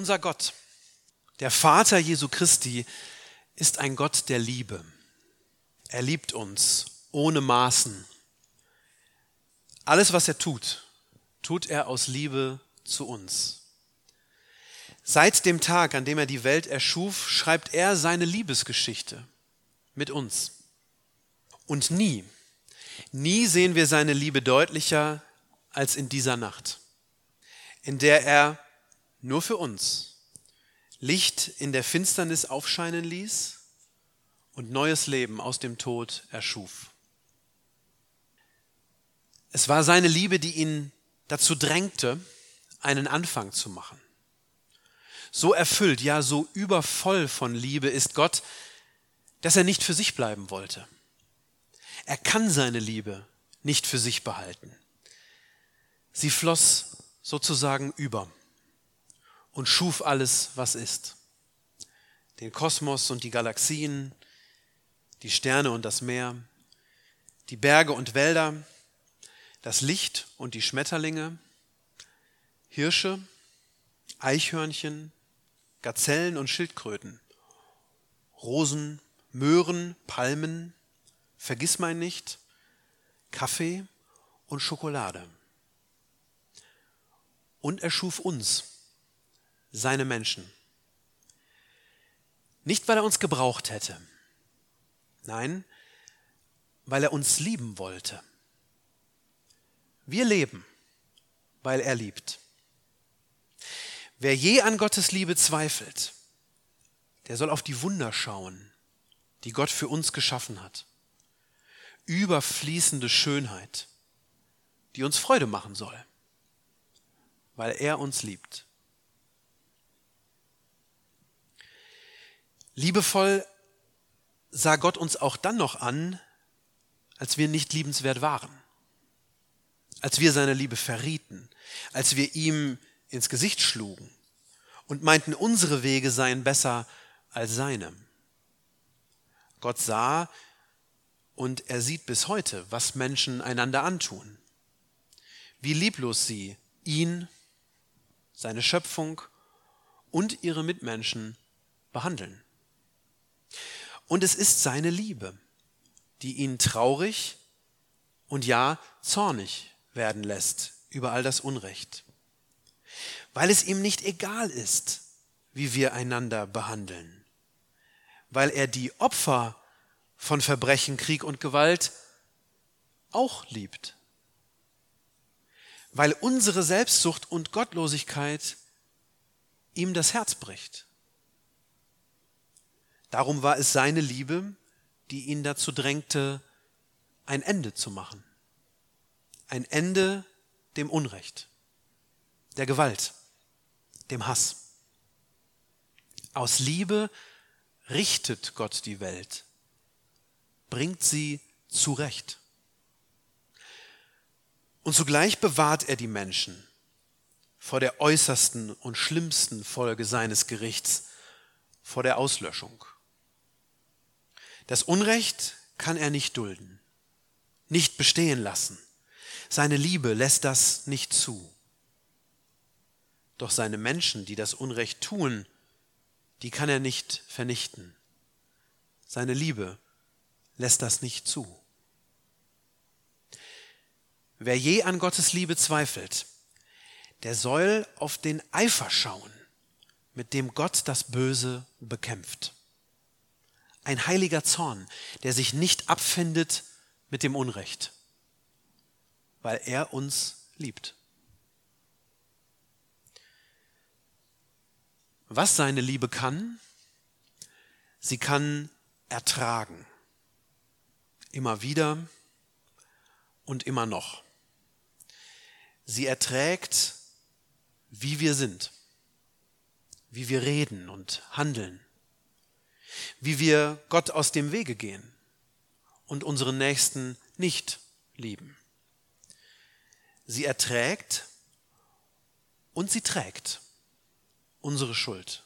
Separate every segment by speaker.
Speaker 1: Unser Gott, der Vater Jesu Christi, ist ein Gott der Liebe. Er liebt uns ohne Maßen. Alles, was er tut, tut er aus Liebe zu uns. Seit dem Tag, an dem er die Welt erschuf, schreibt er seine Liebesgeschichte mit uns. Und nie, nie sehen wir seine Liebe deutlicher als in dieser Nacht, in der er nur für uns Licht in der Finsternis aufscheinen ließ und neues Leben aus dem Tod erschuf. Es war seine Liebe, die ihn dazu drängte, einen Anfang zu machen. So erfüllt, ja so übervoll von Liebe ist Gott, dass er nicht für sich bleiben wollte. Er kann seine Liebe nicht für sich behalten. Sie floss sozusagen über und schuf alles, was ist. Den Kosmos und die Galaxien, die Sterne und das Meer, die Berge und Wälder, das Licht und die Schmetterlinge, Hirsche, Eichhörnchen, Gazellen und Schildkröten, Rosen, Möhren, Palmen, Vergissmeinnicht, Kaffee und Schokolade. Und er schuf uns, seine Menschen. Nicht, weil er uns gebraucht hätte. Nein, weil er uns lieben wollte. Wir leben, weil er liebt. Wer je an Gottes Liebe zweifelt, der soll auf die Wunder schauen, die Gott für uns geschaffen hat. Überfließende Schönheit, die uns Freude machen soll, weil er uns liebt. Liebevoll sah Gott uns auch dann noch an, als wir nicht liebenswert waren, als wir seine Liebe verrieten, als wir ihm ins Gesicht schlugen und meinten, unsere Wege seien besser als seine. Gott sah und er sieht bis heute, was Menschen einander antun, wie lieblos sie ihn, seine Schöpfung und ihre Mitmenschen behandeln. Und es ist seine Liebe, die ihn traurig und ja zornig werden lässt über all das Unrecht. Weil es ihm nicht egal ist, wie wir einander behandeln. Weil er die Opfer von Verbrechen, Krieg und Gewalt auch liebt. Weil unsere Selbstsucht und Gottlosigkeit ihm das Herz bricht. Darum war es seine Liebe, die ihn dazu drängte, ein Ende zu machen. Ein Ende dem Unrecht, der Gewalt, dem Hass. Aus Liebe richtet Gott die Welt, bringt sie zurecht. Und zugleich bewahrt er die Menschen vor der äußersten und schlimmsten Folge seines Gerichts, vor der Auslöschung. Das Unrecht kann er nicht dulden, nicht bestehen lassen. Seine Liebe lässt das nicht zu. Doch seine Menschen, die das Unrecht tun, die kann er nicht vernichten. Seine Liebe lässt das nicht zu. Wer je an Gottes Liebe zweifelt, der soll auf den Eifer schauen, mit dem Gott das Böse bekämpft ein heiliger Zorn, der sich nicht abfindet mit dem Unrecht, weil er uns liebt. Was seine Liebe kann, sie kann ertragen, immer wieder und immer noch. Sie erträgt, wie wir sind, wie wir reden und handeln, wie wir Gott aus dem Wege gehen und unseren Nächsten nicht lieben. Sie erträgt und sie trägt unsere Schuld.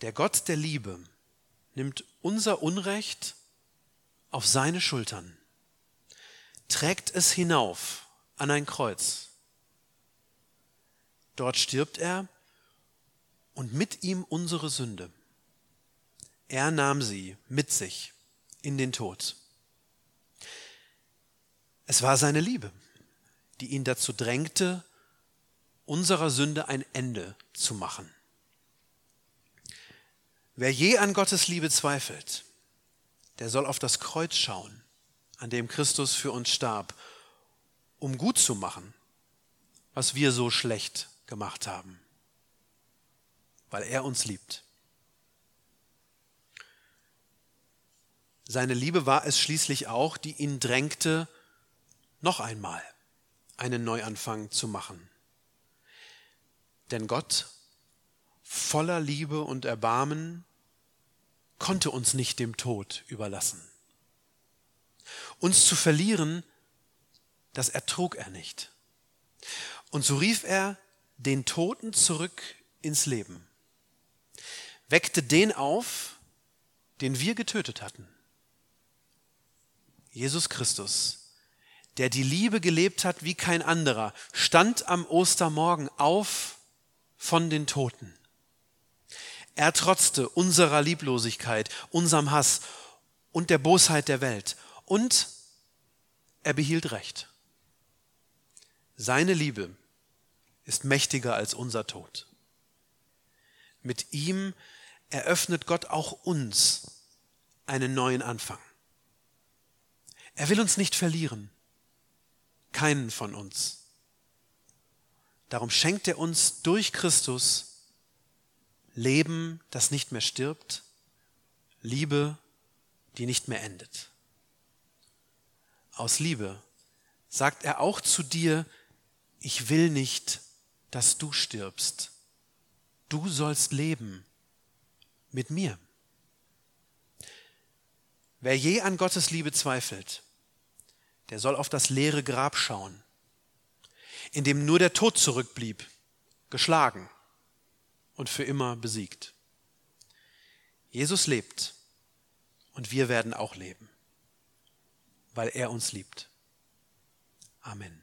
Speaker 1: Der Gott der Liebe nimmt unser Unrecht auf seine Schultern, trägt es hinauf an ein Kreuz. Dort stirbt er und mit ihm unsere Sünde. Er nahm sie mit sich in den Tod. Es war seine Liebe, die ihn dazu drängte, unserer Sünde ein Ende zu machen. Wer je an Gottes Liebe zweifelt, der soll auf das Kreuz schauen, an dem Christus für uns starb, um gut zu machen, was wir so schlecht gemacht haben, weil er uns liebt. Seine Liebe war es schließlich auch, die ihn drängte, noch einmal einen Neuanfang zu machen. Denn Gott, voller Liebe und Erbarmen, konnte uns nicht dem Tod überlassen. Uns zu verlieren, das ertrug er nicht. Und so rief er den Toten zurück ins Leben, weckte den auf, den wir getötet hatten. Jesus Christus der die Liebe gelebt hat wie kein anderer, stand am Ostermorgen auf von den Toten. Er trotzte unserer Lieblosigkeit, unserem Hass und der Bosheit der Welt. Und er behielt Recht. Seine Liebe ist mächtiger als unser Tod. Mit ihm eröffnet Gott auch uns einen neuen Anfang. Er will uns nicht verlieren keinen von uns. Darum schenkt er uns durch Christus Leben, das nicht mehr stirbt, Liebe, die nicht mehr endet. Aus Liebe sagt er auch zu dir, ich will nicht, dass du stirbst. Du sollst leben mit mir. Wer je an Gottes Liebe zweifelt, der soll auf das leere Grab schauen, in dem nur der Tod zurückblieb, geschlagen und für immer besiegt. Jesus lebt und wir werden auch leben, weil er uns liebt. Amen.